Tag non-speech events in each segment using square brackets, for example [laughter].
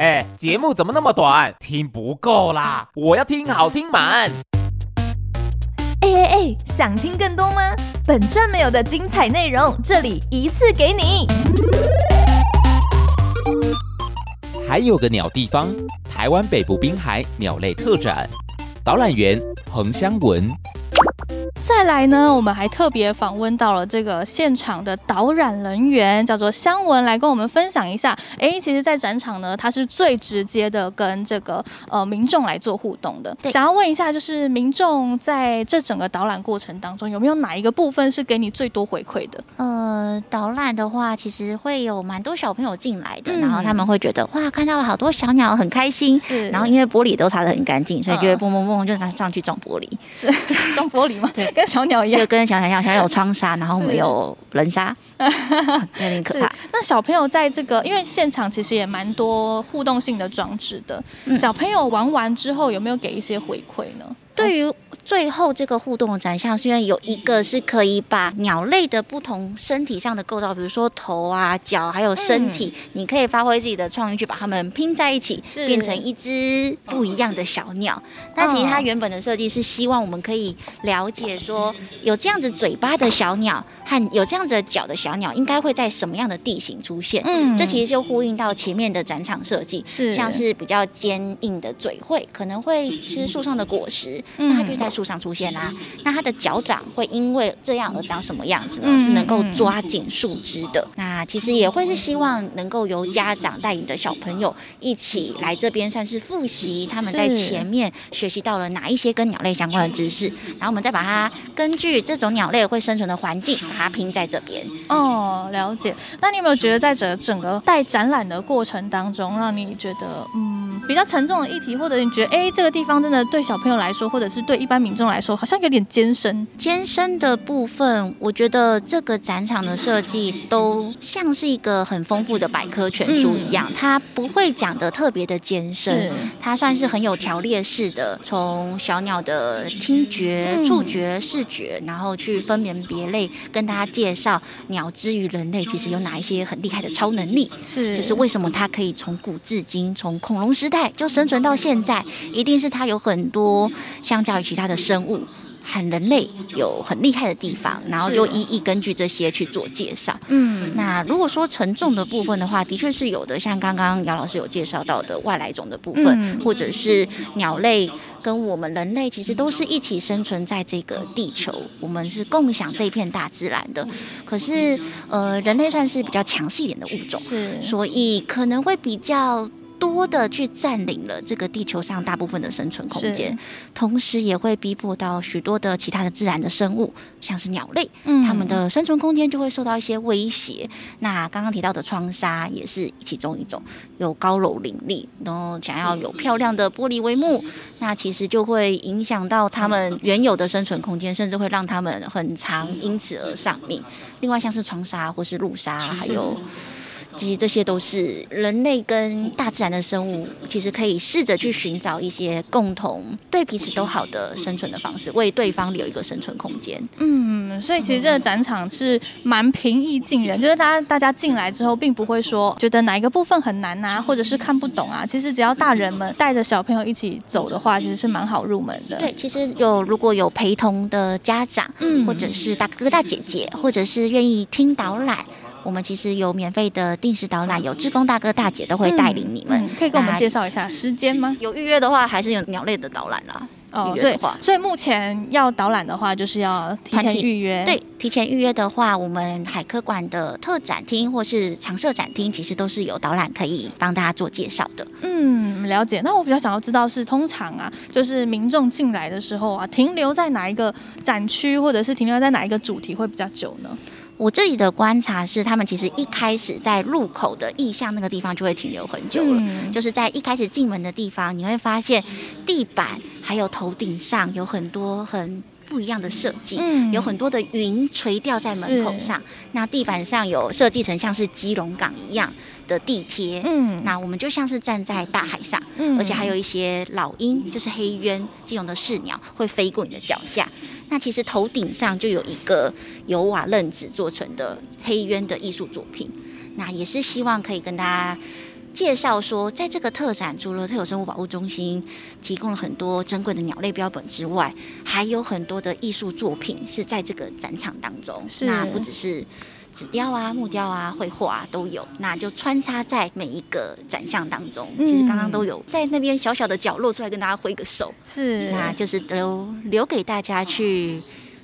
哎，节目怎么那么短？听不够啦！我要听好听满。哎哎哎，想听更多吗？本传没有的精彩内容，这里一次给你。还有个鸟地方，台湾北部滨海鸟类特展，导览员彭香文。再来呢，我们还特别访问到了这个现场的导览人员，叫做香文，来跟我们分享一下。哎，其实，在展场呢，它是最直接的跟这个呃民众来做互动的。想要问一下，就是民众在这整个导览过程当中，有没有哪一个部分是给你最多回馈的？呃，导览的话，其实会有蛮多小朋友进来的，嗯、然后他们会觉得哇，看到了好多小鸟，很开心。是，然后因为玻璃都擦得很干净，所以就会蹦蹦蹦就上去撞玻璃。是 [laughs] 撞玻璃吗？对。跟小鸟一样，就跟小鸟一样，小鸟有 [laughs] 窗纱，然后我们有人纱，[laughs] 有点可怕。那小朋友在这个，因为现场其实也蛮多互动性的装置的，嗯、小朋友玩完之后有没有给一些回馈呢？对于最后这个互动的展项，是因为有一个是可以把鸟类的不同身体上的构造，比如说头啊、脚还有身体，嗯、你可以发挥自己的创意去把它们拼在一起，是变成一只不一样的小鸟。但其实它原本的设计是希望我们可以了解说，有这样子嘴巴的小鸟和有这样子的脚的小鸟，应该会在什么样的地形出现？嗯，这其实就呼应到前面的展场设计，是像是比较坚硬的嘴喙可能会吃树上的果实。那它就在树上出现啦、啊。那它的脚掌会因为这样而长什么样子呢？是能够抓紧树枝的。那其实也会是希望能够由家长带领的小朋友一起来这边，算是复习他们在前面学习到了哪一些跟鸟类相关的知识，然后我们再把它根据这种鸟类会生存的环境，把它拼在这边。哦，了解。那你有没有觉得在整整个带展览的过程当中，让你觉得嗯比较沉重的议题，或者你觉得哎这个地方真的对小朋友来说，或者是对一般民众来说，好像有点艰深。艰深的部分，我觉得这个展场的设计都像是一个很丰富的百科全书一样，嗯、它不会讲的特别的艰深，它算是很有条列式的，从小鸟的听觉、触觉、视觉，然后去分门别类，跟大家介绍鸟之于人类其实有哪一些很厉害的超能力，是就是为什么它可以从古至今，从恐龙时代就生存到现在，一定是它有很多。相较于其他的生物和人类有很厉害的地方，然后就一一根据这些去做介绍。嗯，那如果说沉重的部分的话，的确是有的，像刚刚姚老师有介绍到的外来种的部分，嗯、或者是鸟类跟我们人类其实都是一起生存在这个地球，我们是共享这片大自然的。可是，呃，人类算是比较强势一点的物种，是，所以可能会比较。多的去占领了这个地球上大部分的生存空间，同时也会逼迫到许多的其他的自然的生物，像是鸟类，嗯，它们的生存空间就会受到一些威胁。那刚刚提到的窗纱也是其中一种，有高楼林立，然后想要有漂亮的玻璃帷幕，那其实就会影响到它们原有的生存空间，甚至会让它们很长因此而丧命。另外像是窗纱或是路纱，还有。其实这些都是人类跟大自然的生物，其实可以试着去寻找一些共同对彼此都好的生存的方式，为对方留一个生存空间。嗯，所以其实这个展场是蛮平易近人，就是大家大家进来之后，并不会说觉得哪一个部分很难啊，或者是看不懂啊。其实只要大人们带着小朋友一起走的话，其实是蛮好入门的。对，其实有如果有陪同的家长，嗯，或者是大哥哥大姐姐，或者是愿意听导览。我们其实有免费的定时导览，有志工大哥大姐都会带领你们。嗯嗯、可以跟我们介绍一下时间吗？有预约的话，还是有鸟类的导览啦。哦，对，所以目前要导览的话，就是要提前预约。对，提前预约的话，我们海科馆的特展厅或是常设展厅，其实都是有导览可以帮大家做介绍的。嗯，了解。那我比较想要知道是，通常啊，就是民众进来的时候啊，停留在哪一个展区，或者是停留在哪一个主题会比较久呢？我自己的观察是，他们其实一开始在入口的意向那个地方就会停留很久了。嗯、就是在一开始进门的地方，你会发现地板还有头顶上有很多很不一样的设计，嗯、有很多的云垂吊在门口上。是那地板上有设计成像是基隆港一样的地贴，嗯，那我们就像是站在大海上，嗯，而且还有一些老鹰，就是黑鸢，基隆的市鸟会飞过你的脚下。那其实头顶上就有一个由瓦楞纸做成的黑鸢的艺术作品，那也是希望可以跟大家介绍说，在这个特展除了特有生物保护中心提供了很多珍贵的鸟类标本之外，还有很多的艺术作品是在这个展场当中。是，那不只是纸雕啊、木雕啊、绘画啊都有，那就穿插在每一个展项当中。嗯、其实刚刚都有在那边小小的角落出来跟大家挥个手，是，那就是留留给大家去。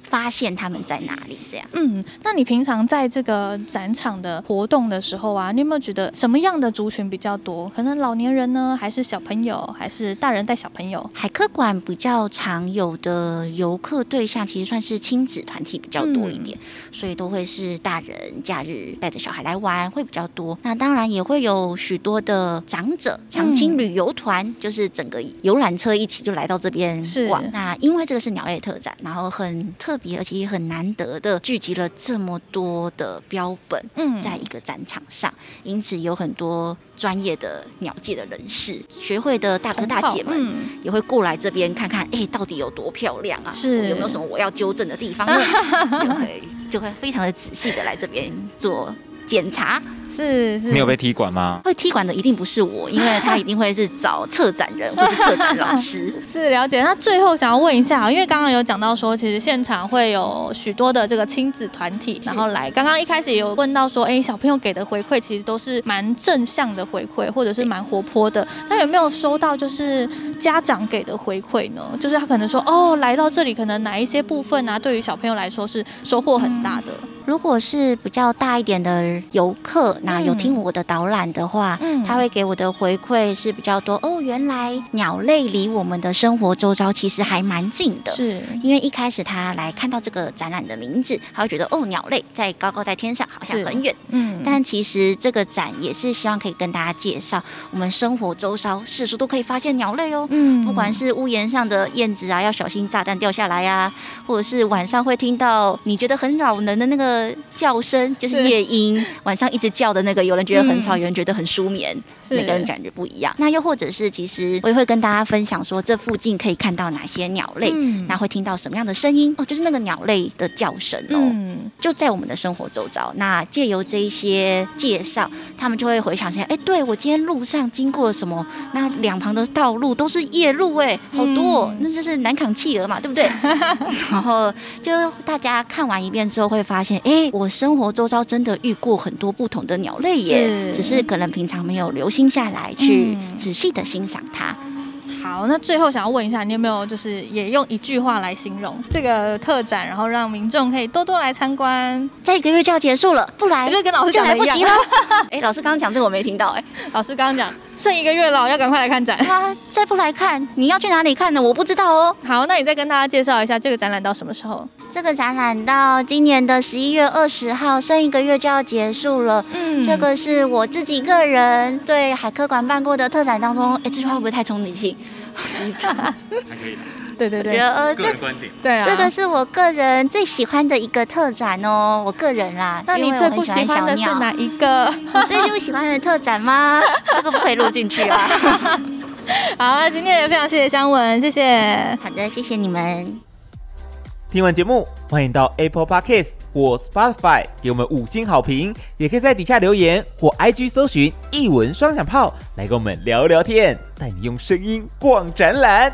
发现他们在哪里？这样，嗯，那你平常在这个展场的活动的时候啊，你有没有觉得什么样的族群比较多？可能老年人呢，还是小朋友，还是大人带小朋友？海科馆比较常有的游客对象，其实算是亲子团体比较多一点，嗯、所以都会是大人假日带着小孩来玩会比较多。那当然也会有许多的长者长青旅游团，嗯、就是整个游览车一起就来到这边逛。那因为这个是鸟类特展，然后很特。特别而且也很难得的聚集了这么多的标本，嗯，在一个展场上，嗯、因此有很多专业的鸟界的人士、学会的大哥大姐们，嗯、也会过来这边看看，哎、欸，到底有多漂亮啊？是有没有什么我要纠正的地方呢？就会 [laughs] 就会非常的仔细的来这边做检查。是是，你有被踢馆吗？会踢馆的一定不是我，因为他一定会是找策展人 [laughs] 或是策展老师。[laughs] 是了解。那最后想要问一下，因为刚刚有讲到说，其实现场会有许多的这个亲子团体，然后来。刚刚一开始也有问到说，哎，小朋友给的回馈其实都是蛮正向的回馈，或者是蛮活泼的。那有没有收到就是家长给的回馈呢？就是他可能说，哦，来到这里，可能哪一些部分啊，对于小朋友来说是收获很大的。嗯，如果是比较大一点的游客。那有听我的导览的话，嗯，他会给我的回馈是比较多哦。原来鸟类离我们的生活周遭其实还蛮近的，是。因为一开始他来看到这个展览的名字，他会觉得哦，鸟类在高高在天上，好像很远，嗯。但其实这个展也是希望可以跟大家介绍，我们生活周遭四处都可以发现鸟类哦，嗯，不管是屋檐上的燕子啊，要小心炸弹掉下来呀，或者是晚上会听到你觉得很扰人的那个叫声，就是。夜莺，晚上一直叫。的那个，有人觉得很吵，嗯、有人觉得很舒眠，每个人感觉不一样。那又或者是，其实我也会跟大家分享说，这附近可以看到哪些鸟类，嗯、那会听到什么样的声音哦，就是那个鸟类的叫声哦，嗯、就在我们的生活周遭。那借由这一些介绍，他们就会回想起来，哎，对我今天路上经过了什么？那两旁的道路都是夜路，哎，好多、那就是南港企鹅嘛，对不对？[laughs] 然后就大家看完一遍之后，会发现，哎，我生活周遭真的遇过很多不同的。鸟类也是只是可能平常没有留心下来，去仔细的欣赏它。好，那最后想要问一下，你有没有就是也用一句话来形容这个特展，然后让民众可以多多来参观？再一个月就要结束了，不来就跟老师讲就来不及了。[laughs] 哎，老师刚刚讲这个我没听到，哎，老师刚刚讲剩一个月了，要赶快来看展。啊，再不来看，你要去哪里看呢？我不知道哦。好，那你再跟大家介绍一下这个展览到什么时候？这个展览到今年的十一月二十号，剩一个月就要结束了。嗯，这个是我自己个人对海科馆办过的特展当中，哎，这句话会不会太冲击性？[laughs] 还可以。对对对，呃，这个观点，对啊，这个是我个人最喜欢的一个特展哦，我个人啦。那你最不喜欢的是哪一个？[laughs] 你最不喜欢的特展吗？[laughs] 这个不可以录进去啊。好，那今天也非常谢谢香文，谢谢。好的，谢谢你们。听完节目，欢迎到 Apple Podcast 或 Spotify 给我们五星好评，也可以在底下留言或 IG 搜寻一文双响炮来跟我们聊聊天，带你用声音逛展览。